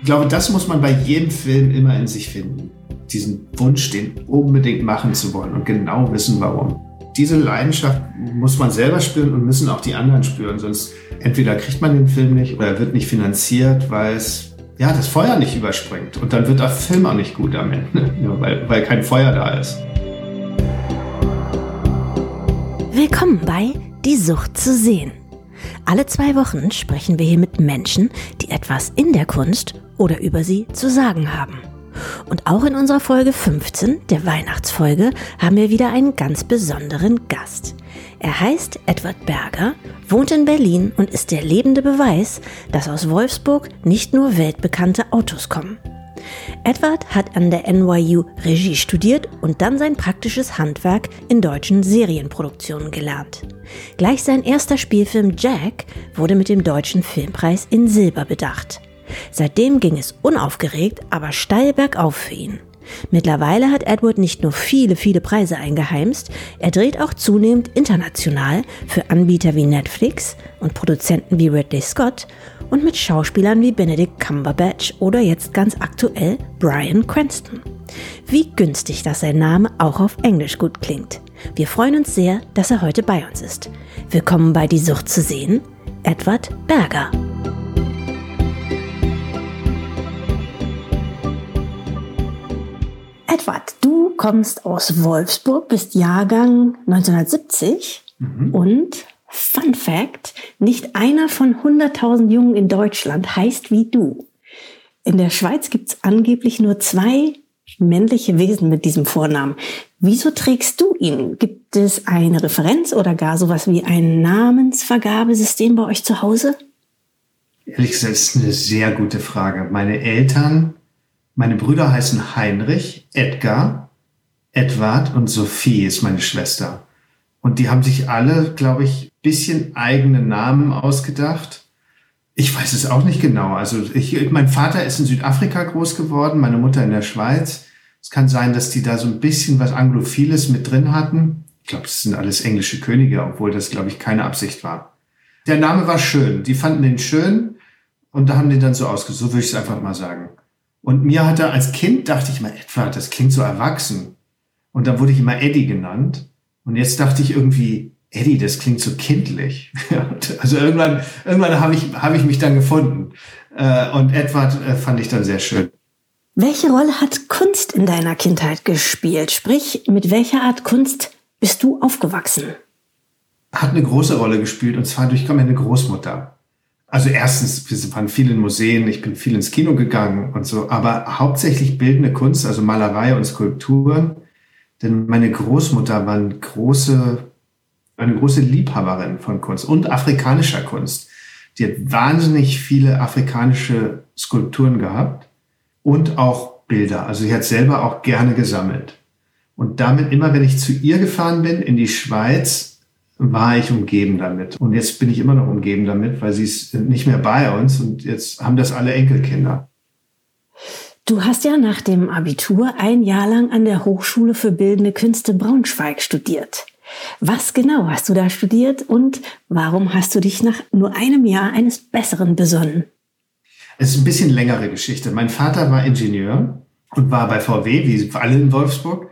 Ich glaube, das muss man bei jedem Film immer in sich finden. Diesen Wunsch, den unbedingt machen zu wollen und genau wissen, warum. Diese Leidenschaft muss man selber spüren und müssen auch die anderen spüren. Sonst entweder kriegt man den Film nicht oder er wird nicht finanziert, weil es ja, das Feuer nicht überspringt. Und dann wird der Film auch nicht gut am Ende, weil, weil kein Feuer da ist. Willkommen bei Die Sucht zu sehen. Alle zwei Wochen sprechen wir hier mit Menschen, die etwas in der Kunst oder über sie zu sagen haben. Und auch in unserer Folge 15, der Weihnachtsfolge, haben wir wieder einen ganz besonderen Gast. Er heißt Edward Berger, wohnt in Berlin und ist der lebende Beweis, dass aus Wolfsburg nicht nur weltbekannte Autos kommen. Edward hat an der NYU Regie studiert und dann sein praktisches Handwerk in deutschen Serienproduktionen gelernt. Gleich sein erster Spielfilm Jack wurde mit dem Deutschen Filmpreis in Silber bedacht. Seitdem ging es unaufgeregt, aber steil bergauf für ihn. Mittlerweile hat Edward nicht nur viele, viele Preise eingeheimst, er dreht auch zunehmend international für Anbieter wie Netflix und Produzenten wie Ridley Scott und mit Schauspielern wie Benedict Cumberbatch oder jetzt ganz aktuell Brian Cranston. Wie günstig, dass sein Name auch auf Englisch gut klingt. Wir freuen uns sehr, dass er heute bei uns ist. Willkommen bei Die Sucht zu sehen, Edward Berger. Edward, du kommst aus Wolfsburg, bist Jahrgang 1970 mhm. und Fun Fact, nicht einer von 100.000 Jungen in Deutschland heißt wie du. In der Schweiz gibt es angeblich nur zwei männliche Wesen mit diesem Vornamen. Wieso trägst du ihn? Gibt es eine Referenz oder gar sowas wie ein Namensvergabesystem bei euch zu Hause? Ehrlich gesagt, ist eine sehr gute Frage. Meine Eltern meine Brüder heißen Heinrich, Edgar, Edward und Sophie ist meine Schwester. Und die haben sich alle, glaube ich, bisschen eigene Namen ausgedacht. Ich weiß es auch nicht genau. Also ich, mein Vater ist in Südafrika groß geworden, meine Mutter in der Schweiz. Es kann sein, dass die da so ein bisschen was Anglophiles mit drin hatten. Ich glaube, das sind alles englische Könige, obwohl das, glaube ich, keine Absicht war. Der Name war schön. Die fanden den schön und da haben die dann so ausgesucht. So würde ich es einfach mal sagen. Und mir hat er als Kind dachte ich mal, Edward, das klingt so erwachsen. Und dann wurde ich immer Eddie genannt. Und jetzt dachte ich irgendwie, Eddie, das klingt so kindlich. also irgendwann, irgendwann habe ich, habe ich mich dann gefunden. Äh, und Edward äh, fand ich dann sehr schön. Welche Rolle hat Kunst in deiner Kindheit gespielt? Sprich, mit welcher Art Kunst bist du aufgewachsen? Hat eine große Rolle gespielt und zwar durch meine Großmutter. Also erstens, wir waren viel in Museen, ich bin viel ins Kino gegangen und so, aber hauptsächlich bildende Kunst, also Malerei und Skulpturen. Denn meine Großmutter war eine große, eine große Liebhaberin von Kunst und afrikanischer Kunst. Die hat wahnsinnig viele afrikanische Skulpturen gehabt und auch Bilder. Also sie hat selber auch gerne gesammelt. Und damit immer, wenn ich zu ihr gefahren bin in die Schweiz, war ich umgeben damit. Und jetzt bin ich immer noch umgeben damit, weil sie ist nicht mehr bei uns und jetzt haben das alle Enkelkinder. Du hast ja nach dem Abitur ein Jahr lang an der Hochschule für Bildende Künste Braunschweig studiert. Was genau hast du da studiert und warum hast du dich nach nur einem Jahr eines Besseren besonnen? Es ist ein bisschen längere Geschichte. Mein Vater war Ingenieur und war bei VW, wie alle in Wolfsburg.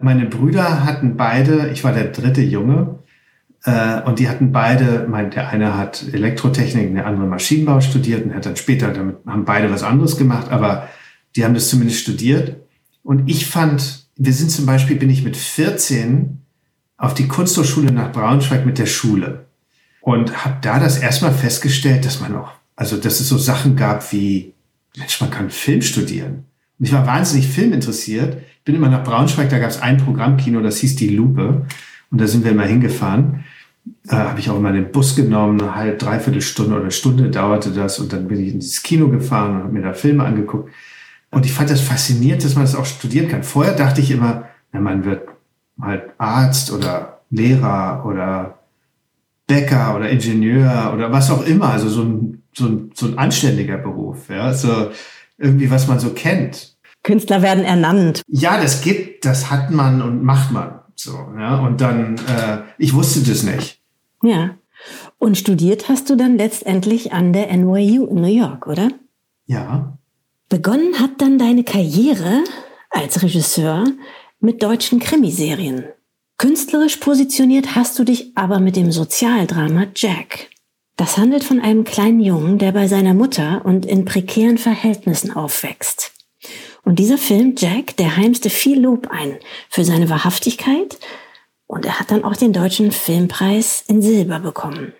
Meine Brüder hatten beide, ich war der dritte Junge, und die hatten beide, mein, der eine hat Elektrotechnik, der andere Maschinenbau studiert und hat dann später, damit haben beide was anderes gemacht, aber die haben das zumindest studiert. Und ich fand, wir sind zum Beispiel, bin ich mit 14 auf die Kunsthochschule nach Braunschweig mit der Schule und habe da das erstmal festgestellt, dass man auch, also dass es so Sachen gab wie, Mensch, man kann Film studieren. Und ich war wahnsinnig filminteressiert. Bin immer nach Braunschweig, da gab es ein Programmkino, das hieß Die Lupe. Und da sind wir immer hingefahren. Äh, habe ich auch immer den Bus genommen, eine halbe, dreiviertel Stunde oder Stunde dauerte das. Und dann bin ich ins Kino gefahren und habe mir da Filme angeguckt. Und ich fand das faszinierend, dass man das auch studieren kann. Vorher dachte ich immer, na, man wird halt Arzt oder Lehrer oder Bäcker oder Ingenieur oder was auch immer. Also so ein, so ein, so ein anständiger Beruf. Ja, so irgendwie, was man so kennt. Künstler werden ernannt. Ja, das gibt, das hat man und macht man. So, ja, und dann, äh, ich wusste das nicht. Ja. Und studiert hast du dann letztendlich an der NYU in New York, oder? Ja. Begonnen hat dann deine Karriere als Regisseur mit deutschen Krimiserien. Künstlerisch positioniert hast du dich aber mit dem Sozialdrama Jack. Das handelt von einem kleinen Jungen, der bei seiner Mutter und in prekären Verhältnissen aufwächst. Und dieser Film Jack, der heimste viel Lob ein für seine Wahrhaftigkeit und er hat dann auch den deutschen Filmpreis in Silber bekommen.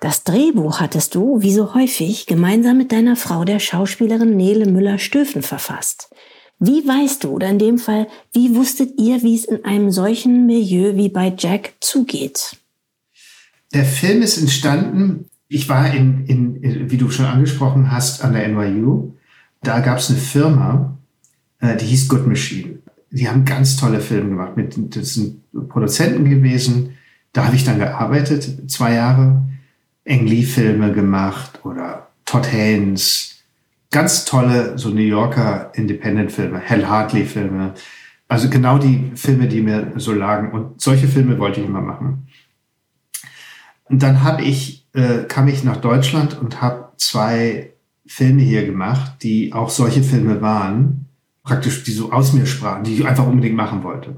Das Drehbuch hattest du, wie so häufig, gemeinsam mit deiner Frau, der Schauspielerin Nele Müller-Stöfen, verfasst. Wie weißt du, oder in dem Fall, wie wusstet ihr, wie es in einem solchen Milieu wie bei Jack zugeht? Der Film ist entstanden, ich war in, in, wie du schon angesprochen hast, an der NYU. Da gab es eine Firma, äh, die hieß Good Machine die haben ganz tolle Filme gemacht. Mit, das sind Produzenten gewesen. Da habe ich dann gearbeitet, zwei Jahre. Ang Lee-Filme gemacht oder Todd Haynes. Ganz tolle, so New Yorker Independent-Filme, Hal Hartley-Filme. Also genau die Filme, die mir so lagen. Und solche Filme wollte ich immer machen. Und dann habe ich, äh, kam ich nach Deutschland und habe zwei Filme hier gemacht, die auch solche Filme waren praktisch, die so aus mir sprachen, die ich einfach unbedingt machen wollte.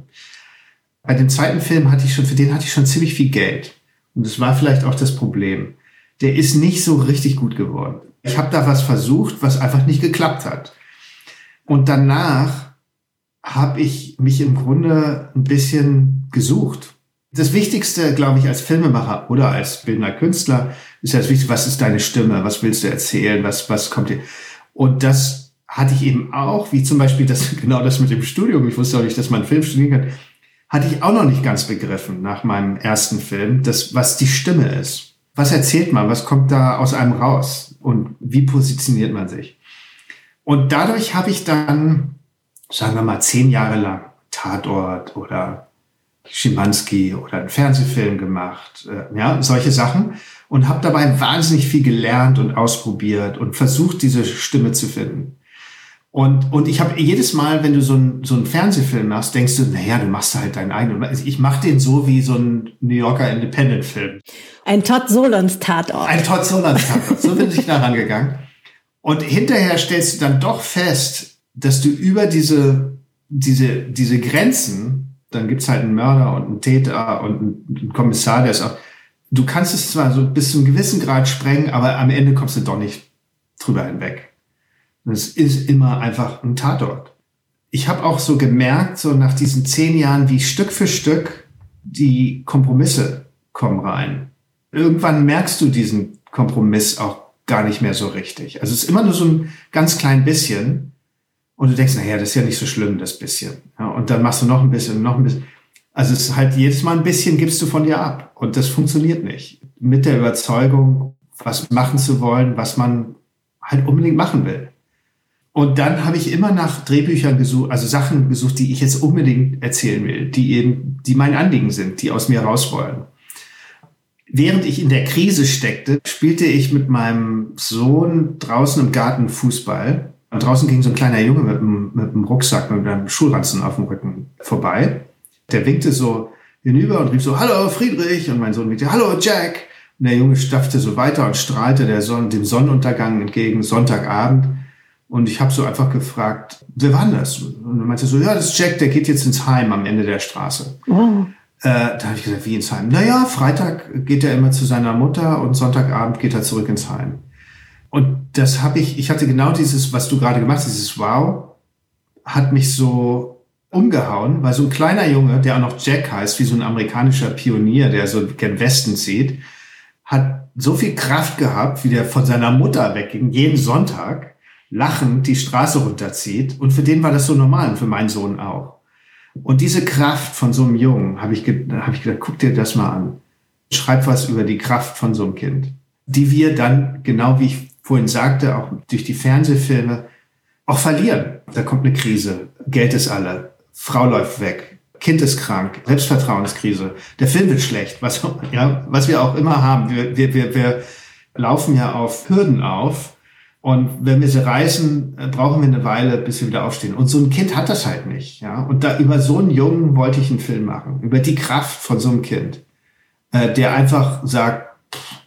Bei dem zweiten Film hatte ich schon, für den hatte ich schon ziemlich viel Geld. Und das war vielleicht auch das Problem. Der ist nicht so richtig gut geworden. Ich habe da was versucht, was einfach nicht geklappt hat. Und danach habe ich mich im Grunde ein bisschen gesucht. Das Wichtigste, glaube ich, als Filmemacher oder als bildender Künstler ist ja das Wichtigste, was ist deine Stimme, was willst du erzählen, was, was kommt dir. Und das hatte ich eben auch, wie zum Beispiel das, genau das mit dem Studium, ich wusste auch nicht, dass man Film studieren kann, hatte ich auch noch nicht ganz begriffen nach meinem ersten Film, das, was die Stimme ist. Was erzählt man? Was kommt da aus einem raus? Und wie positioniert man sich? Und dadurch habe ich dann, sagen wir mal, zehn Jahre lang Tatort oder Schimanski oder einen Fernsehfilm gemacht, äh, ja, solche Sachen und habe dabei wahnsinnig viel gelernt und ausprobiert und versucht, diese Stimme zu finden. Und, und ich habe jedes Mal, wenn du so, ein, so einen Fernsehfilm machst, denkst du, naja, du machst halt deinen eigenen. Ich mache den so wie so ein New Yorker Independent-Film. Ein Todd Solons Tatort. Ein Todd Solons Tatort. So bin ich da rangegangen. Und hinterher stellst du dann doch fest, dass du über diese, diese, diese Grenzen, dann gibt's halt einen Mörder und einen Täter und einen Kommissar, der ist auch, du kannst es zwar so bis zu einem gewissen Grad sprengen, aber am Ende kommst du doch nicht drüber hinweg. Es ist immer einfach ein Tatort. Ich habe auch so gemerkt, so nach diesen zehn Jahren, wie Stück für Stück die Kompromisse kommen rein. Irgendwann merkst du diesen Kompromiss auch gar nicht mehr so richtig. Also es ist immer nur so ein ganz klein bisschen. Und du denkst, naja, das ist ja nicht so schlimm, das bisschen. Ja, und dann machst du noch ein bisschen, noch ein bisschen. Also es ist halt jedes Mal ein bisschen gibst du von dir ab. Und das funktioniert nicht. Mit der Überzeugung, was machen zu wollen, was man halt unbedingt machen will. Und dann habe ich immer nach Drehbüchern gesucht, also Sachen gesucht, die ich jetzt unbedingt erzählen will, die eben, die mein Anliegen sind, die aus mir raus wollen. Während ich in der Krise steckte, spielte ich mit meinem Sohn draußen im Garten Fußball. Und draußen ging so ein kleiner Junge mit einem, mit einem Rucksack, mit einem Schulranzen auf dem Rücken vorbei. Der winkte so hinüber und rief so, Hallo Friedrich. Und mein Sohn winkte, Hallo Jack. Und der Junge stapfte so weiter und strahlte der Sonne, dem Sonnenuntergang entgegen, Sonntagabend. Und ich habe so einfach gefragt, wer war das? Und er meinte so, ja, das ist Jack, der geht jetzt ins Heim am Ende der Straße. Oh. Äh, da habe ich gesagt, wie ins Heim? Naja, Freitag geht er immer zu seiner Mutter und Sonntagabend geht er zurück ins Heim. Und das habe ich, ich hatte genau dieses, was du gerade gemacht hast, dieses Wow, hat mich so umgehauen, weil so ein kleiner Junge, der auch noch Jack heißt, wie so ein amerikanischer Pionier, der so gen Westen zieht, hat so viel Kraft gehabt, wie der von seiner Mutter wegging, jeden Sonntag lachend die Straße runterzieht. Und für den war das so normal und für meinen Sohn auch. Und diese Kraft von so einem Jungen, habe ich, hab ich gedacht, guck dir das mal an. Schreib was über die Kraft von so einem Kind. Die wir dann, genau wie ich vorhin sagte, auch durch die Fernsehfilme auch verlieren. Da kommt eine Krise, Geld ist alle, Frau läuft weg, Kind ist krank, Selbstvertrauenskrise, der Film wird schlecht, was, ja, was wir auch immer haben. Wir, wir, wir, wir laufen ja auf Hürden auf, und wenn wir sie reißen, äh, brauchen wir eine Weile, bis wir wieder aufstehen. Und so ein Kind hat das halt nicht. Ja? Und da über so einen Jungen wollte ich einen Film machen. Über die Kraft von so einem Kind, äh, der einfach sagt,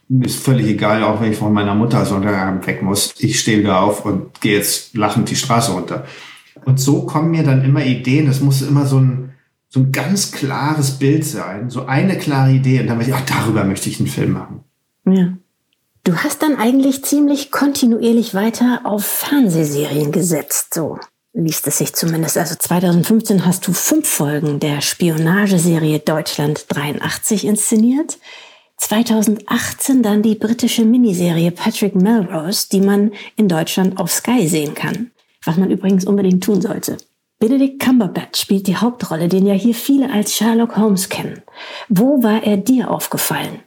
mir ist völlig egal, auch wenn ich von meiner Mutter Sonntagabend weg muss. Ich stehe wieder auf und gehe jetzt lachend die Straße runter. Und so kommen mir dann immer Ideen. Das muss immer so ein, so ein ganz klares Bild sein, so eine klare Idee. Und dann möchte ich, ach, darüber möchte ich einen Film machen. Ja. Du hast dann eigentlich ziemlich kontinuierlich weiter auf Fernsehserien gesetzt, so liest es sich zumindest. Also 2015 hast du fünf Folgen der Spionageserie Deutschland 83 inszeniert. 2018 dann die britische Miniserie Patrick Melrose, die man in Deutschland auf Sky sehen kann. Was man übrigens unbedingt tun sollte. Benedict Cumberbatch spielt die Hauptrolle, den ja hier viele als Sherlock Holmes kennen. Wo war er dir aufgefallen?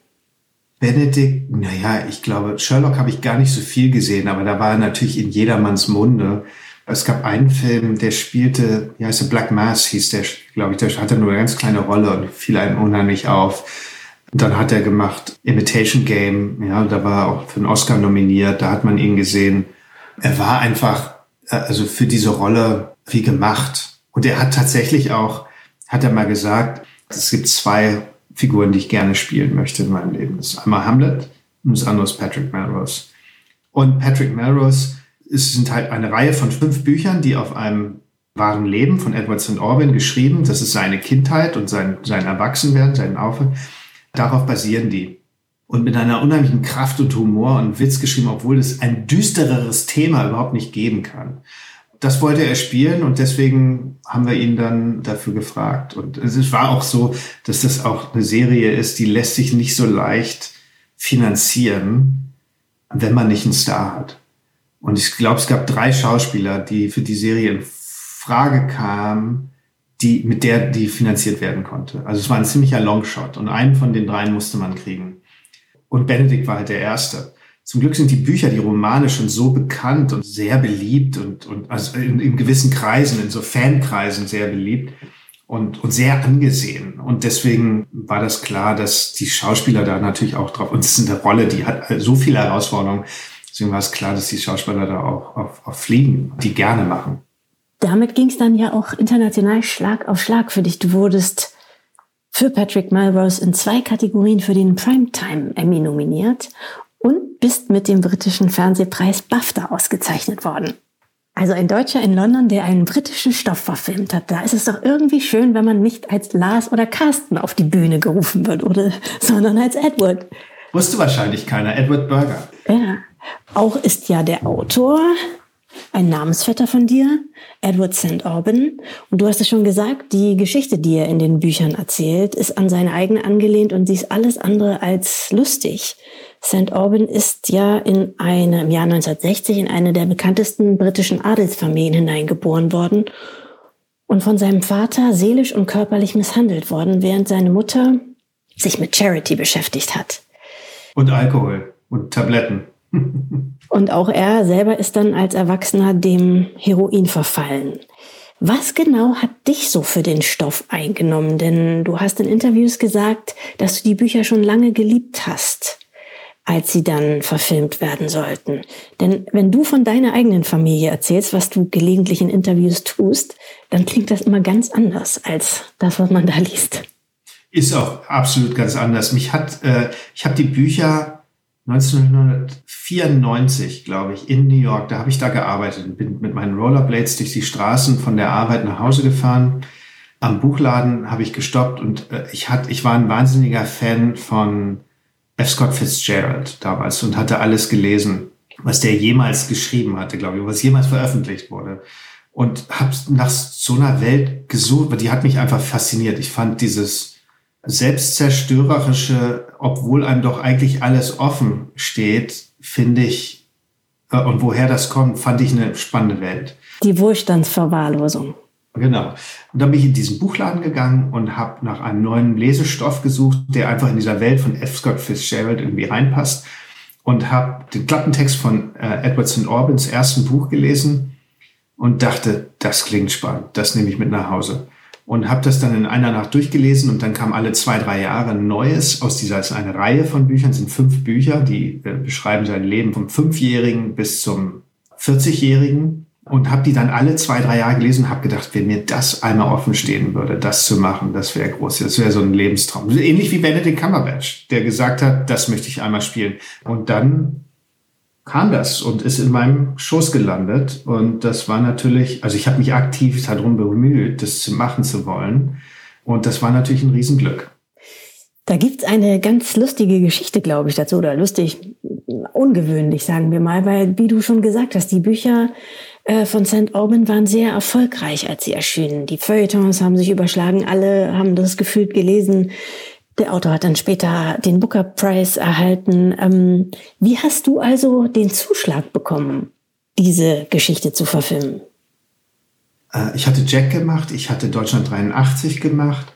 Benedict, naja, ich glaube, Sherlock habe ich gar nicht so viel gesehen, aber da war er natürlich in jedermanns Munde. Es gab einen Film, der spielte, ja, heißt Black Mass hieß der, glaube ich, der hatte nur eine ganz kleine Rolle und fiel einem unheimlich auf. Dann hat er gemacht Imitation Game, ja, da war er auch für einen Oscar nominiert, da hat man ihn gesehen. Er war einfach, äh, also für diese Rolle wie gemacht. Und er hat tatsächlich auch, hat er mal gesagt, es gibt zwei Figuren, die ich gerne spielen möchte in meinem Leben. Das ist einmal Hamlet und das andere ist Patrick Melrose. Und Patrick Melrose es sind halt eine Reihe von fünf Büchern, die auf einem wahren Leben von Edward St. Orwin geschrieben. Das ist seine Kindheit und sein, sein Erwachsenwerden, sein Aufwand. Darauf basieren die. Und mit einer unheimlichen Kraft und Humor und Witz geschrieben, obwohl es ein düstereres Thema überhaupt nicht geben kann. Das wollte er spielen und deswegen haben wir ihn dann dafür gefragt. Und es war auch so, dass das auch eine Serie ist, die lässt sich nicht so leicht finanzieren, wenn man nicht einen Star hat. Und ich glaube, es gab drei Schauspieler, die für die Serie in Frage kamen, die, mit der die finanziert werden konnte. Also es war ein ziemlicher Longshot und einen von den dreien musste man kriegen. Und Benedikt war halt der Erste. Zum Glück sind die Bücher, die Romane schon so bekannt und sehr beliebt und, und also in, in gewissen Kreisen, in so Fankreisen sehr beliebt und, und sehr angesehen. Und deswegen war das klar, dass die Schauspieler da natürlich auch drauf, und es ist eine Rolle, die hat so viele Herausforderungen, Deswegen war es klar, dass die Schauspieler da auch auf, auf fliegen, die gerne machen. Damit ging es dann ja auch international Schlag auf Schlag für dich. Du wurdest für Patrick Melrose in zwei Kategorien für den Primetime Emmy nominiert und bist mit dem britischen Fernsehpreis BAFTA ausgezeichnet worden. Also ein Deutscher in London, der einen britischen Stoff verfilmt hat. Da ist es doch irgendwie schön, wenn man nicht als Lars oder Carsten auf die Bühne gerufen wird, oder, sondern als Edward. Wusste wahrscheinlich keiner. Edward Burger. Ja. Auch ist ja der Autor ein Namensvetter von dir, Edward St. Aubin. Und du hast es schon gesagt, die Geschichte, die er in den Büchern erzählt, ist an seine eigene angelehnt und sie ist alles andere als lustig. St. Aubin ist ja in eine, im Jahr 1960 in eine der bekanntesten britischen Adelsfamilien hineingeboren worden und von seinem Vater seelisch und körperlich misshandelt worden, während seine Mutter sich mit Charity beschäftigt hat. Und Alkohol und Tabletten. Und auch er selber ist dann als Erwachsener dem Heroin verfallen. Was genau hat dich so für den Stoff eingenommen? Denn du hast in Interviews gesagt, dass du die Bücher schon lange geliebt hast, als sie dann verfilmt werden sollten. Denn wenn du von deiner eigenen Familie erzählst, was du gelegentlich in Interviews tust, dann klingt das immer ganz anders als das, was man da liest. Ist auch absolut ganz anders. Mich hat, äh, ich habe die Bücher 1994, glaube ich, in New York, da habe ich da gearbeitet, bin mit meinen Rollerblades durch die Straßen von der Arbeit nach Hause gefahren. Am Buchladen habe ich gestoppt und äh, ich, hat, ich war ein wahnsinniger Fan von F. Scott Fitzgerald damals und hatte alles gelesen, was der jemals geschrieben hatte, glaube ich, was jemals veröffentlicht wurde. Und habe nach so einer Welt gesucht, die hat mich einfach fasziniert. Ich fand dieses selbstzerstörerische, obwohl einem doch eigentlich alles offen steht, finde ich, äh, und woher das kommt, fand ich eine spannende Welt. Die Wohlstandsverwahrlosung. Genau. Und dann bin ich in diesen Buchladen gegangen und habe nach einem neuen Lesestoff gesucht, der einfach in dieser Welt von F. Scott Fitzgerald irgendwie reinpasst und habe den Klappentext von äh, Edward St. Orbans ersten Buch gelesen und dachte, das klingt spannend, das nehme ich mit nach Hause und habe das dann in einer Nacht durchgelesen und dann kam alle zwei, drei Jahre ein Neues aus dieser, ist eine Reihe von Büchern, sind fünf Bücher, die äh, beschreiben sein Leben vom Fünfjährigen bis zum 40-Jährigen und habe die dann alle zwei, drei Jahre gelesen und habe gedacht, wenn mir das einmal offen stehen würde, das zu machen, das wäre groß. Das wäre so ein Lebenstraum. Ähnlich wie Benedict Cumberbatch, der gesagt hat, das möchte ich einmal spielen. Und dann kam das und ist in meinem Schoß gelandet. Und das war natürlich, also ich habe mich aktiv darum bemüht, das zu machen zu wollen. Und das war natürlich ein Riesenglück. Da gibt's eine ganz lustige Geschichte, glaube ich, dazu, oder lustig, ungewöhnlich, sagen wir mal, weil, wie du schon gesagt hast, die Bücher äh, von St. Auburn waren sehr erfolgreich, als sie erschienen. Die Feuilletons haben sich überschlagen, alle haben das gefühlt gelesen. Der Autor hat dann später den Booker Prize erhalten. Ähm, wie hast du also den Zuschlag bekommen, diese Geschichte zu verfilmen? Äh, ich hatte Jack gemacht, ich hatte Deutschland 83 gemacht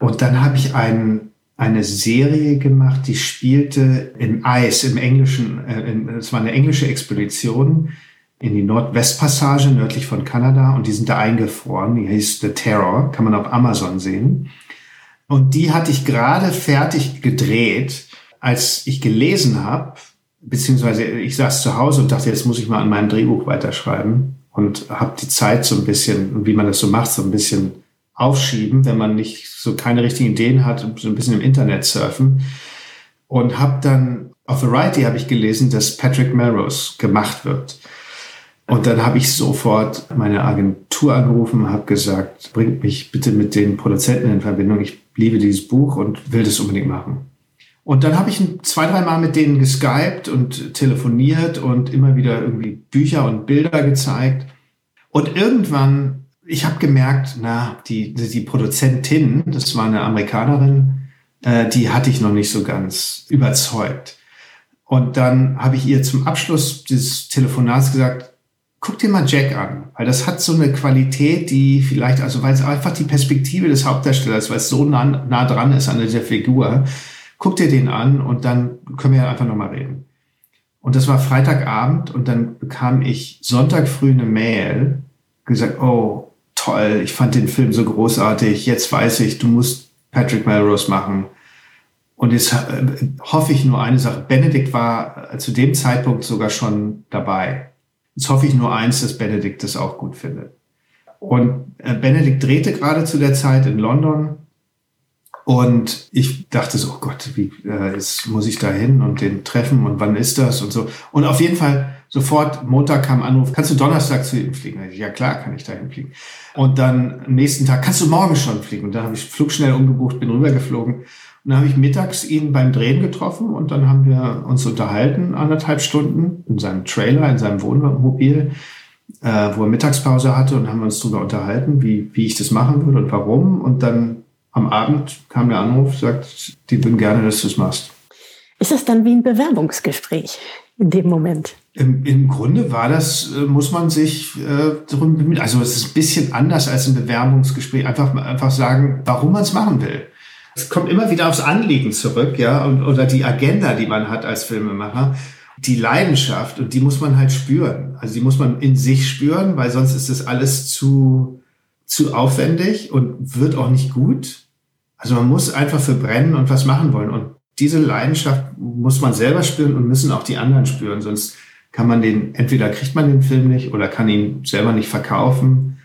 und dann habe ich einen eine Serie gemacht, die spielte im Eis, im Englischen, äh, es war eine englische Expedition in die Nordwestpassage nördlich von Kanada und die sind da eingefroren. Die hieß The Terror, kann man auf Amazon sehen. Und die hatte ich gerade fertig gedreht, als ich gelesen habe, beziehungsweise ich saß zu Hause und dachte, jetzt muss ich mal an meinem Drehbuch weiterschreiben und habe die Zeit so ein bisschen, wie man das so macht, so ein bisschen aufschieben, wenn man nicht so keine richtigen Ideen hat, so ein bisschen im Internet surfen. Und habe dann auf Variety habe ich gelesen, dass Patrick Melrose gemacht wird. Und dann habe ich sofort meine Agentur angerufen habe gesagt, bringt mich bitte mit den Produzenten in Verbindung. Ich liebe dieses Buch und will das unbedingt machen. Und dann habe ich zwei, drei Mal mit denen geskypt und telefoniert und immer wieder irgendwie Bücher und Bilder gezeigt. Und irgendwann, ich habe gemerkt, na, die, die Produzentin, das war eine Amerikanerin, äh, die hatte ich noch nicht so ganz überzeugt. Und dann habe ich ihr zum Abschluss des Telefonats gesagt, guck dir mal Jack an, weil das hat so eine Qualität, die vielleicht, also weil es einfach die Perspektive des Hauptdarstellers, weil es so nah, nah dran ist an der Figur, guck dir den an und dann können wir einfach nochmal reden. Und das war Freitagabend und dann bekam ich Sonntag früh eine Mail, gesagt, oh, toll, ich fand den Film so großartig, jetzt weiß ich, du musst Patrick Melrose machen. Und jetzt äh, hoffe ich nur eine Sache. Benedikt war zu dem Zeitpunkt sogar schon dabei. Jetzt hoffe ich nur eins, dass Benedikt das auch gut findet. Und äh, Benedikt drehte gerade zu der Zeit in London. Und ich dachte so, oh Gott, wie äh, jetzt muss ich da hin und den treffen und wann ist das und so. Und auf jeden Fall sofort, Montag kam Anruf, kannst du Donnerstag zu ihm fliegen? Ja klar, kann ich da hinfliegen. Und dann am nächsten Tag, kannst du morgen schon fliegen? Und dann habe ich Flug schnell umgebucht, bin rübergeflogen. Und dann habe ich mittags ihn beim Drehen getroffen und dann haben wir uns unterhalten, anderthalb Stunden, in seinem Trailer, in seinem Wohnmobil, äh, wo er Mittagspause hatte und haben uns darüber unterhalten, wie, wie ich das machen würde und warum. Und dann am Abend kam der Anruf, sagt, die würden gerne, dass du es machst. Ist das dann wie ein Bewerbungsgespräch in dem Moment? Im, Im Grunde war das, äh, muss man sich äh, darum bemühen. Also es ist ein bisschen anders als ein Bewerbungsgespräch. Einfach, einfach sagen, warum man es machen will. Es kommt immer wieder aufs Anliegen zurück, ja, und, oder die Agenda, die man hat als Filmemacher. Die Leidenschaft, und die muss man halt spüren. Also die muss man in sich spüren, weil sonst ist das alles zu, zu aufwendig und wird auch nicht gut. Also man muss einfach verbrennen und was machen wollen. Und diese Leidenschaft muss man selber spüren und müssen auch die anderen spüren. Sonst kann man den, entweder kriegt man den Film nicht oder kann ihn selber nicht verkaufen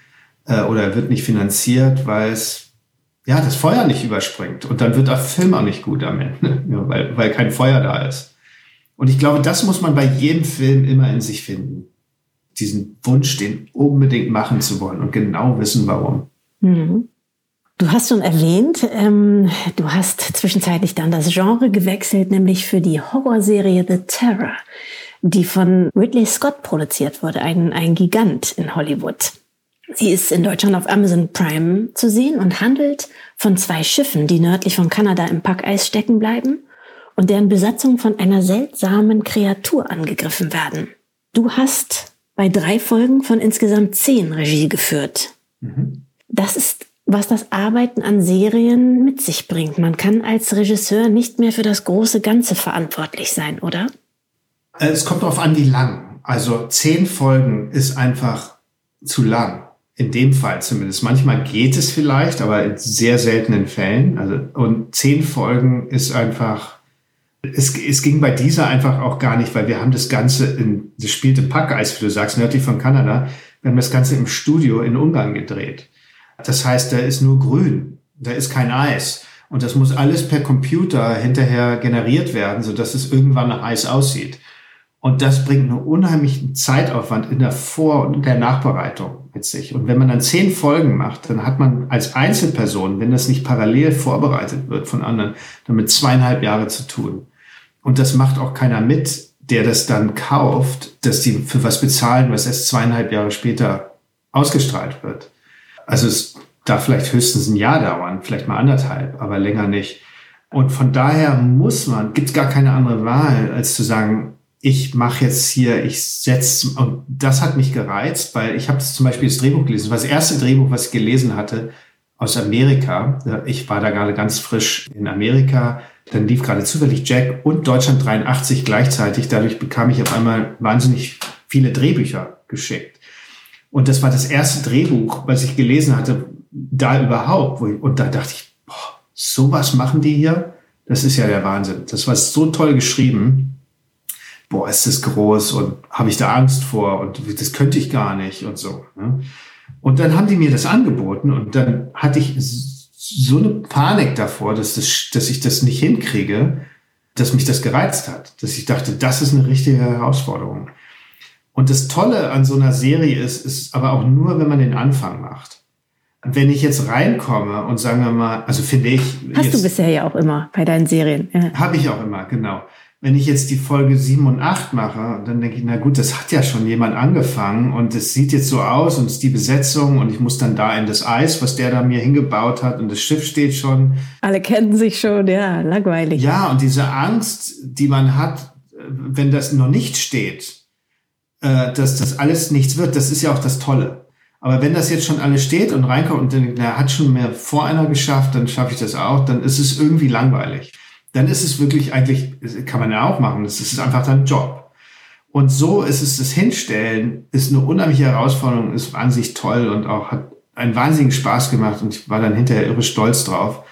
äh, oder er wird nicht finanziert, weil es ja, das Feuer nicht überspringt. Und dann wird der Film auch nicht gut am Ende, ja, weil, weil kein Feuer da ist. Und ich glaube, das muss man bei jedem Film immer in sich finden. Diesen Wunsch, den unbedingt machen zu wollen und genau wissen, warum. Mhm. Du hast schon erwähnt, ähm, du hast zwischenzeitlich dann das Genre gewechselt, nämlich für die Horrorserie The Terror, die von Ridley Scott produziert wurde, ein, ein Gigant in Hollywood. Sie ist in Deutschland auf Amazon Prime zu sehen und handelt von zwei Schiffen, die nördlich von Kanada im Packeis stecken bleiben und deren Besatzung von einer seltsamen Kreatur angegriffen werden. Du hast bei drei Folgen von insgesamt zehn Regie geführt. Mhm. Das ist, was das Arbeiten an Serien mit sich bringt. Man kann als Regisseur nicht mehr für das große Ganze verantwortlich sein, oder? Es kommt darauf an, wie lang. Also zehn Folgen ist einfach zu lang in dem Fall zumindest. Manchmal geht es vielleicht, aber in sehr seltenen Fällen. Also, und zehn Folgen ist einfach, es, es ging bei dieser einfach auch gar nicht, weil wir haben das Ganze in, das spielte Packeis, wie du sagst, nördlich von Kanada. Wir haben das Ganze im Studio in Ungarn gedreht. Das heißt, da ist nur grün, da ist kein Eis. Und das muss alles per Computer hinterher generiert werden, sodass es irgendwann nach Eis aussieht. Und das bringt einen unheimlichen Zeitaufwand in der Vor- und der Nachbereitung mit sich. Und wenn man dann zehn Folgen macht, dann hat man als Einzelperson, wenn das nicht parallel vorbereitet wird von anderen, damit zweieinhalb Jahre zu tun. Und das macht auch keiner mit, der das dann kauft, dass die für was bezahlen, was erst zweieinhalb Jahre später ausgestrahlt wird. Also es darf vielleicht höchstens ein Jahr dauern, vielleicht mal anderthalb, aber länger nicht. Und von daher muss man, gibt gar keine andere Wahl, als zu sagen, ich mache jetzt hier, ich setze, und das hat mich gereizt, weil ich habe zum Beispiel das Drehbuch gelesen. Das erste Drehbuch, was ich gelesen hatte aus Amerika. Ich war da gerade ganz frisch in Amerika. Dann lief gerade zufällig Jack und Deutschland 83 gleichzeitig. Dadurch bekam ich auf einmal wahnsinnig viele Drehbücher geschickt. Und das war das erste Drehbuch, was ich gelesen hatte, da überhaupt. Und da dachte ich, boah, sowas machen die hier? Das ist ja der Wahnsinn. Das war so toll geschrieben. Boah, ist das groß und habe ich da Angst vor und das könnte ich gar nicht und so. Ne? Und dann haben die mir das angeboten und dann hatte ich so eine Panik davor, dass, das, dass ich das nicht hinkriege, dass mich das gereizt hat. Dass ich dachte, das ist eine richtige Herausforderung. Und das Tolle an so einer Serie ist, ist aber auch nur, wenn man den Anfang macht. Wenn ich jetzt reinkomme und sagen wir mal, also finde ich. Hast jetzt, du bisher ja auch immer bei deinen Serien. Ja. Habe ich auch immer, genau. Wenn ich jetzt die Folge 7 und 8 mache, dann denke ich, na gut, das hat ja schon jemand angefangen und es sieht jetzt so aus und es ist die Besetzung und ich muss dann da in das Eis, was der da mir hingebaut hat und das Schiff steht schon. Alle kennen sich schon, ja, langweilig. Ja, und diese Angst, die man hat, wenn das noch nicht steht, äh, dass das alles nichts wird, das ist ja auch das Tolle. Aber wenn das jetzt schon alles steht und reinkommt und dann, der hat schon mehr vor einer geschafft, dann schaffe ich das auch, dann ist es irgendwie langweilig. Dann ist es wirklich eigentlich, kann man ja auch machen, das ist einfach dein Job. Und so ist es, das Hinstellen ist eine unheimliche Herausforderung, ist wahnsinnig toll und auch hat einen wahnsinnigen Spaß gemacht und ich war dann hinterher irre stolz drauf.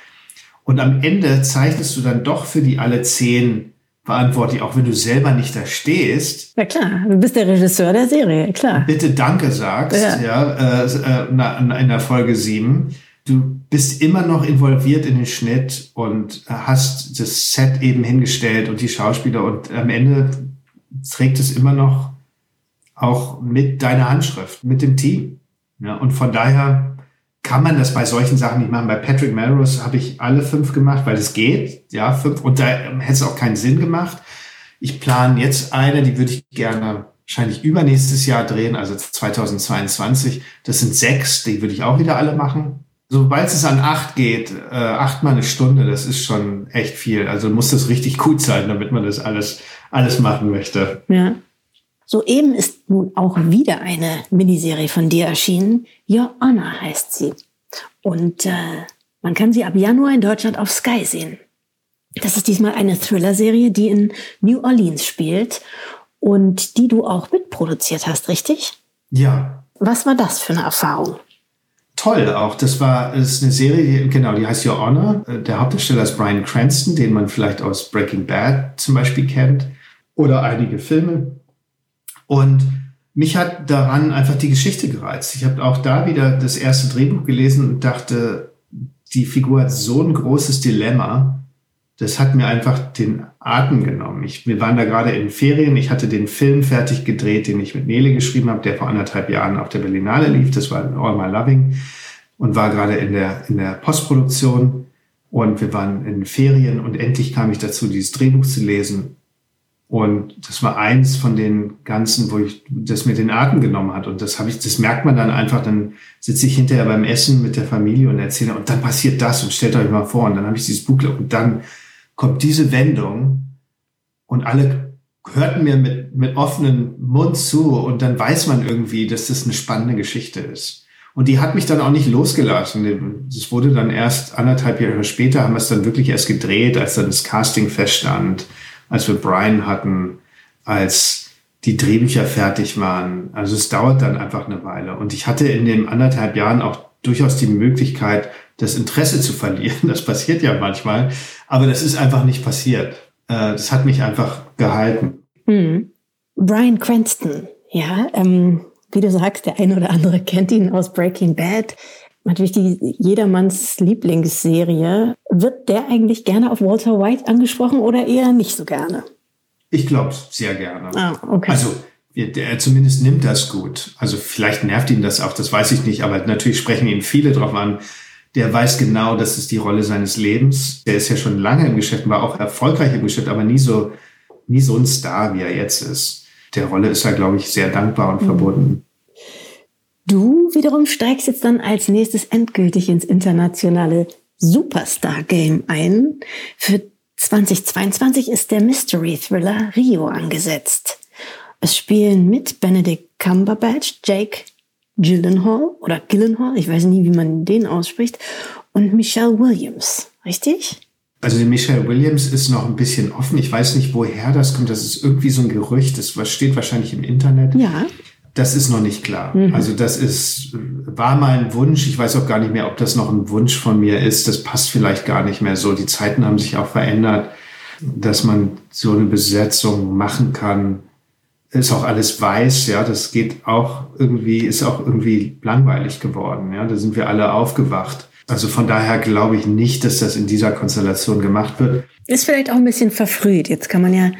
Und am Ende zeichnest du dann doch für die alle zehn verantwortlich, auch wenn du selber nicht da stehst. Ja klar, du bist der Regisseur der Serie, klar. Bitte Danke sagst, ja, ja äh, in der Folge 7. Du bist immer noch involviert in den Schnitt und hast das Set eben hingestellt und die Schauspieler und am Ende trägt es immer noch auch mit deiner Handschrift, mit dem Team. Ja, und von daher kann man das bei solchen Sachen nicht machen. Bei Patrick Melrose habe ich alle fünf gemacht, weil es geht. Ja, fünf. Und da hätte es auch keinen Sinn gemacht. Ich plane jetzt eine, die würde ich gerne wahrscheinlich übernächstes Jahr drehen, also 2022. Das sind sechs, die würde ich auch wieder alle machen. Sobald es an acht geht, äh, achtmal eine Stunde, das ist schon echt viel. Also muss das richtig gut sein, damit man das alles, alles machen möchte. Ja. Soeben ist nun auch wieder eine Miniserie von dir erschienen. Your Honor heißt sie. Und äh, man kann sie ab Januar in Deutschland auf Sky sehen. Das ist diesmal eine Thriller-Serie, die in New Orleans spielt und die du auch mitproduziert hast, richtig? Ja. Was war das für eine Erfahrung? Toll auch. Das war das ist eine Serie, genau, die heißt Your Honor. Der Hauptdarsteller ist Brian Cranston, den man vielleicht aus Breaking Bad zum Beispiel kennt oder einige Filme. Und mich hat daran einfach die Geschichte gereizt. Ich habe auch da wieder das erste Drehbuch gelesen und dachte, die Figur hat so ein großes Dilemma. Das hat mir einfach den Atem genommen. Ich, wir waren da gerade in Ferien. Ich hatte den Film fertig gedreht, den ich mit Nele geschrieben habe, der vor anderthalb Jahren auf der Berlinale lief. Das war All My Loving und war gerade in der, in der Postproduktion. Und wir waren in Ferien und endlich kam ich dazu, dieses Drehbuch zu lesen. Und das war eins von den ganzen, wo ich das mir den Atem genommen hat. Und das habe ich, das merkt man dann einfach. Dann sitze ich hinterher beim Essen mit der Familie und erzähle, und dann passiert das und stellt euch mal vor. Und dann habe ich dieses Buch und dann kommt diese Wendung und alle hörten mir mit, mit offenem Mund zu und dann weiß man irgendwie, dass das eine spannende Geschichte ist. Und die hat mich dann auch nicht losgelassen. Das wurde dann erst anderthalb Jahre später, haben wir es dann wirklich erst gedreht, als dann das Casting feststand als wir Brian hatten, als die Drehbücher fertig waren. Also es dauert dann einfach eine Weile. Und ich hatte in den anderthalb Jahren auch durchaus die Möglichkeit, das Interesse zu verlieren. Das passiert ja manchmal. Aber das ist einfach nicht passiert. Äh, das hat mich einfach gehalten. Hm. Brian Cranston, ja, ähm, wie du sagst, der eine oder andere kennt ihn aus Breaking Bad. Natürlich die jedermanns Lieblingsserie. Wird der eigentlich gerne auf Walter White angesprochen oder eher nicht so gerne? Ich glaube sehr gerne. Ah, okay. Also er zumindest nimmt das gut. Also vielleicht nervt ihn das auch, das weiß ich nicht, aber natürlich sprechen ihn viele drauf an. Der weiß genau, das ist die Rolle seines Lebens. Der ist ja schon lange im Geschäft, war auch erfolgreich im Geschäft, aber nie so, nie so ein Star, wie er jetzt ist. Der Rolle ist er, glaube ich, sehr dankbar und mhm. verbunden. Du wiederum steigst jetzt dann als nächstes endgültig ins internationale Superstar Game ein. Für 2022 ist der Mystery Thriller Rio angesetzt. Es spielen mit Benedict Cumberbatch, Jake Gyllenhaal oder Gyllenhaal, ich weiß nie, wie man den ausspricht, und Michelle Williams, richtig? Also die Michelle Williams ist noch ein bisschen offen. Ich weiß nicht, woher das kommt. Das ist irgendwie so ein Gerücht. Das steht wahrscheinlich im Internet. Ja. Das ist noch nicht klar. Mhm. Also das ist, war mal ein Wunsch. Ich weiß auch gar nicht mehr, ob das noch ein Wunsch von mir ist. Das passt vielleicht gar nicht mehr so. Die Zeiten haben sich auch verändert, dass man so eine Besetzung machen kann. Ist auch alles weiß, ja. Das geht auch irgendwie, ist auch irgendwie langweilig geworden, ja. Da sind wir alle aufgewacht. Also von daher glaube ich nicht, dass das in dieser Konstellation gemacht wird. Ist vielleicht auch ein bisschen verfrüht. Jetzt kann man ja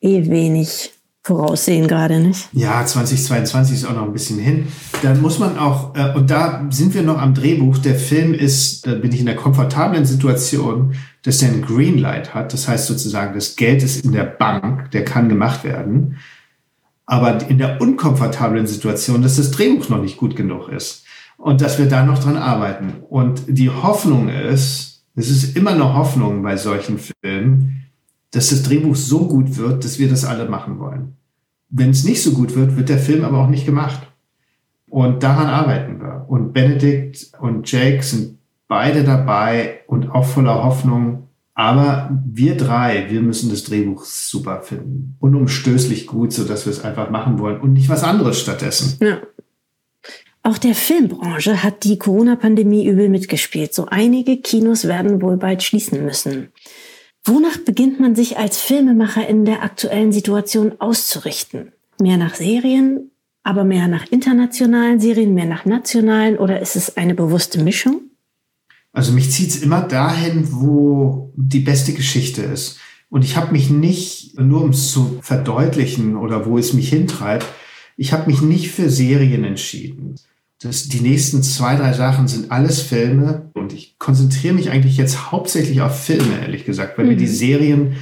eh wenig voraussehen gerade, nicht? Ja, 2022 ist auch noch ein bisschen hin. Dann muss man auch, äh, und da sind wir noch am Drehbuch, der Film ist, da bin ich in der komfortablen Situation, dass er ein Greenlight hat. Das heißt sozusagen, das Geld ist in der Bank, der kann gemacht werden. Aber in der unkomfortablen Situation, dass das Drehbuch noch nicht gut genug ist. Und dass wir da noch dran arbeiten. Und die Hoffnung ist, es ist immer eine Hoffnung bei solchen Filmen, dass das Drehbuch so gut wird, dass wir das alle machen wollen. Wenn es nicht so gut wird, wird der Film aber auch nicht gemacht. Und daran arbeiten wir. Und Benedict und Jake sind beide dabei und auch voller Hoffnung. Aber wir drei, wir müssen das Drehbuch super finden. Unumstößlich gut, so dass wir es einfach machen wollen und nicht was anderes stattdessen. Ja. Auch der Filmbranche hat die Corona-Pandemie übel mitgespielt. So einige Kinos werden wohl bald schließen müssen. Wonach beginnt man sich als Filmemacher in der aktuellen Situation auszurichten? Mehr nach Serien, aber mehr nach internationalen Serien, mehr nach nationalen oder ist es eine bewusste Mischung? Also mich zieht es immer dahin, wo die beste Geschichte ist. Und ich habe mich nicht, nur um es zu verdeutlichen oder wo es mich hintreibt, ich habe mich nicht für Serien entschieden. Das, die nächsten zwei, drei Sachen sind alles Filme und ich konzentriere mich eigentlich jetzt hauptsächlich auf Filme, ehrlich gesagt, weil mhm. mir die Serien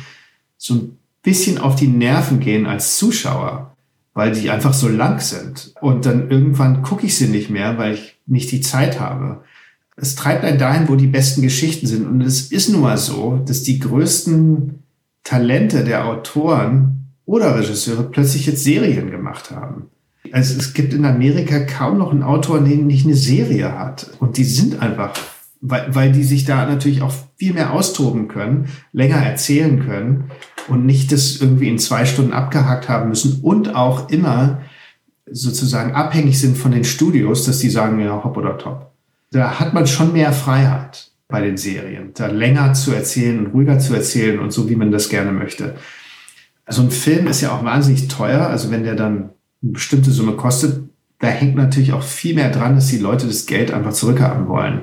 so ein bisschen auf die Nerven gehen als Zuschauer, weil die einfach so lang sind. Und dann irgendwann gucke ich sie nicht mehr, weil ich nicht die Zeit habe. Es treibt einen dahin, wo die besten Geschichten sind. Und es ist nun mal so, dass die größten Talente der Autoren oder Regisseure plötzlich jetzt Serien gemacht haben. Also es gibt in Amerika kaum noch einen Autor, der nicht eine Serie hat. Und die sind einfach, weil, weil die sich da natürlich auch viel mehr austoben können, länger erzählen können und nicht das irgendwie in zwei Stunden abgehakt haben müssen und auch immer sozusagen abhängig sind von den Studios, dass die sagen, ja, hopp oder top. Da hat man schon mehr Freiheit bei den Serien, da länger zu erzählen und ruhiger zu erzählen und so, wie man das gerne möchte. Also ein Film ist ja auch wahnsinnig teuer. Also wenn der dann eine bestimmte Summe kostet, da hängt natürlich auch viel mehr dran, dass die Leute das Geld einfach zurückhaben wollen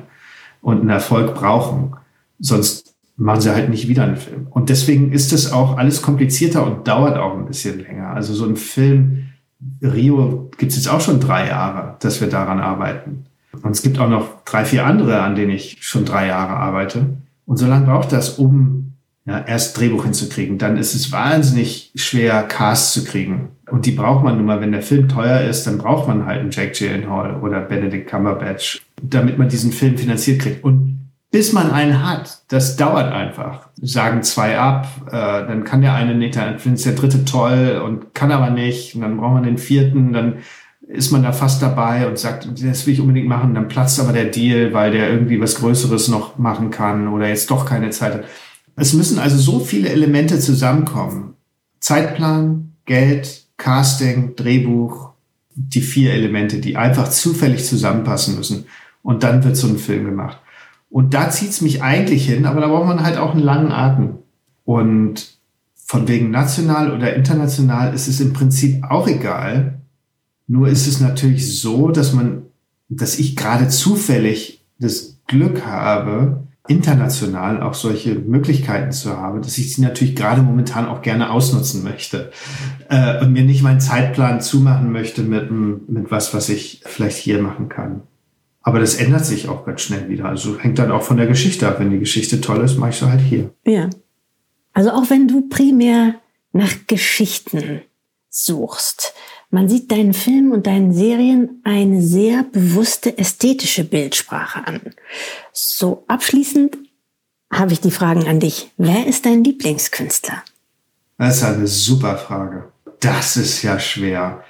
und einen Erfolg brauchen. Sonst machen sie halt nicht wieder einen Film. Und deswegen ist das auch alles komplizierter und dauert auch ein bisschen länger. Also so ein Film, Rio gibt es jetzt auch schon drei Jahre, dass wir daran arbeiten. Und es gibt auch noch drei, vier andere, an denen ich schon drei Jahre arbeite. Und so lange braucht das, um ja, erst Drehbuch hinzukriegen. Dann ist es wahnsinnig schwer, Cast zu kriegen. Und die braucht man nun mal, wenn der Film teuer ist, dann braucht man halt einen Jack Gyllenhaal oder Benedict Cumberbatch, damit man diesen Film finanziert kriegt. Und bis man einen hat, das dauert einfach. Sagen zwei ab, äh, dann kann der eine nicht, dann findet der dritte toll und kann aber nicht. Und dann braucht man den vierten, dann ist man da fast dabei und sagt, das will ich unbedingt machen. Dann platzt aber der Deal, weil der irgendwie was Größeres noch machen kann oder jetzt doch keine Zeit hat. Es müssen also so viele Elemente zusammenkommen. Zeitplan, Geld, Casting, Drehbuch, die vier Elemente, die einfach zufällig zusammenpassen müssen. Und dann wird so ein Film gemacht. Und da zieht's mich eigentlich hin, aber da braucht man halt auch einen langen Atem. Und von wegen national oder international ist es im Prinzip auch egal, Nur ist es natürlich so, dass man, dass ich gerade zufällig das Glück habe, international auch solche Möglichkeiten zu haben, dass ich sie natürlich gerade momentan auch gerne ausnutzen möchte äh, und mir nicht meinen Zeitplan zumachen möchte mit, mit was, was ich vielleicht hier machen kann. Aber das ändert sich auch ganz schnell wieder. Also hängt dann auch von der Geschichte ab. Wenn die Geschichte toll ist, mache ich sie halt hier. Ja. Also auch wenn du primär nach Geschichten suchst, man sieht deinen Filmen und deinen Serien eine sehr bewusste ästhetische Bildsprache an. So abschließend habe ich die Fragen an dich. Wer ist dein Lieblingskünstler? Das ist eine super Frage. Das ist ja schwer.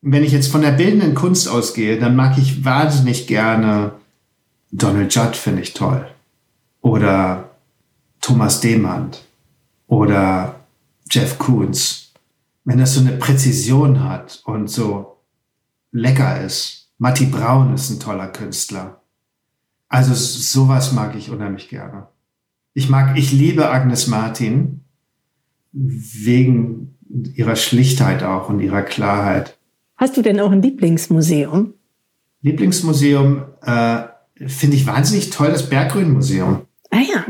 Wenn ich jetzt von der bildenden Kunst ausgehe, dann mag ich wahnsinnig gerne Donald Judd, finde ich toll. Oder Thomas Demand. Oder Jeff Koons wenn das so eine Präzision hat und so lecker ist. Matti Braun ist ein toller Künstler. Also sowas mag ich unheimlich gerne. Ich mag, ich liebe Agnes Martin wegen ihrer Schlichtheit auch und ihrer Klarheit. Hast du denn auch ein Lieblingsmuseum? Lieblingsmuseum äh, finde ich wahnsinnig toll, das Berggrünmuseum. Ah ja.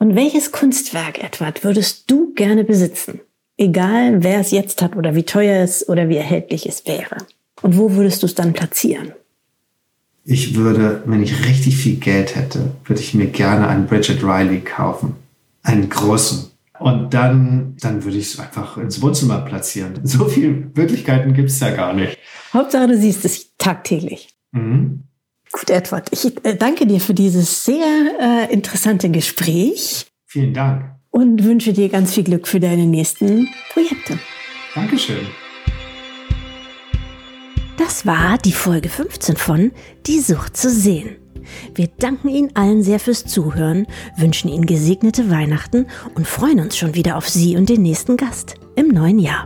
Und welches Kunstwerk, Edward, würdest du gerne besitzen? Egal, wer es jetzt hat oder wie teuer es oder wie erhältlich es wäre. Und wo würdest du es dann platzieren? Ich würde, wenn ich richtig viel Geld hätte, würde ich mir gerne einen Bridget Riley kaufen. Einen großen. Und dann, dann würde ich es einfach ins Wohnzimmer platzieren. So viele Möglichkeiten gibt es ja gar nicht. Hauptsache, du siehst es tagtäglich. Mhm. Gut, Edward, ich äh, danke dir für dieses sehr äh, interessante Gespräch. Vielen Dank und wünsche dir ganz viel Glück für deine nächsten Projekte. Dankeschön. Das war die Folge 15 von Die Sucht zu sehen. Wir danken Ihnen allen sehr fürs Zuhören, wünschen Ihnen gesegnete Weihnachten und freuen uns schon wieder auf Sie und den nächsten Gast im neuen Jahr.